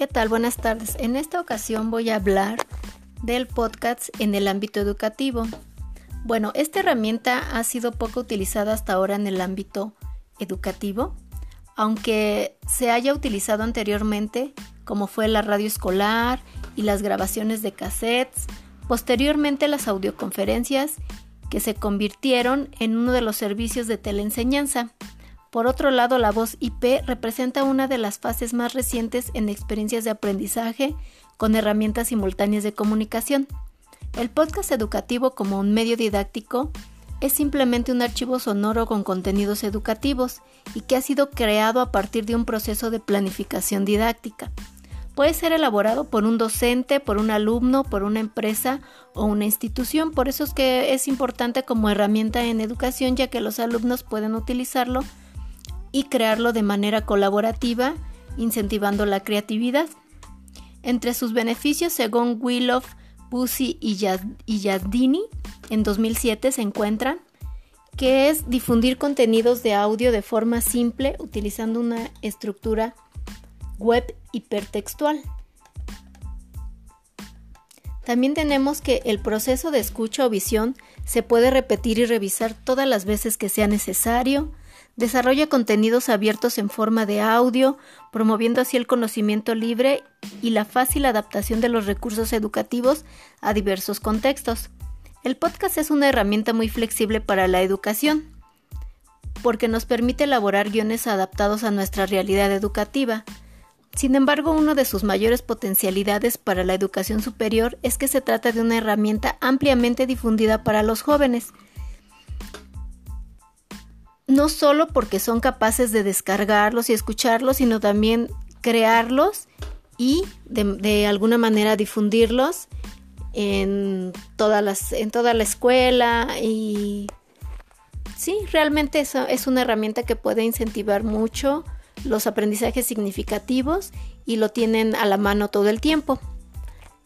¿Qué tal? Buenas tardes. En esta ocasión voy a hablar del podcast en el ámbito educativo. Bueno, esta herramienta ha sido poco utilizada hasta ahora en el ámbito educativo, aunque se haya utilizado anteriormente, como fue la radio escolar y las grabaciones de cassettes, posteriormente las audioconferencias que se convirtieron en uno de los servicios de teleenseñanza. Por otro lado, la voz IP representa una de las fases más recientes en experiencias de aprendizaje con herramientas simultáneas de comunicación. El podcast educativo como un medio didáctico es simplemente un archivo sonoro con contenidos educativos y que ha sido creado a partir de un proceso de planificación didáctica. Puede ser elaborado por un docente, por un alumno, por una empresa o una institución. Por eso es que es importante como herramienta en educación ya que los alumnos pueden utilizarlo y crearlo de manera colaborativa, incentivando la creatividad. Entre sus beneficios, según Willow, Busi y Yadini, en 2007 se encuentran que es difundir contenidos de audio de forma simple utilizando una estructura web hipertextual. También tenemos que el proceso de escucha o visión se puede repetir y revisar todas las veces que sea necesario, Desarrolla contenidos abiertos en forma de audio, promoviendo así el conocimiento libre y la fácil adaptación de los recursos educativos a diversos contextos. El podcast es una herramienta muy flexible para la educación, porque nos permite elaborar guiones adaptados a nuestra realidad educativa. Sin embargo, una de sus mayores potencialidades para la educación superior es que se trata de una herramienta ampliamente difundida para los jóvenes, no solo porque son capaces de descargarlos y escucharlos, sino también crearlos y de, alguna manera difundirlos en, todas las, en toda la escuela y sí, realmente eso es una herramienta que puede incentivar mucho los aprendizajes significativos y lo tienen a la mano todo el tiempo.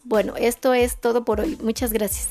Bueno, esto es todo por hoy. Muchas gracias.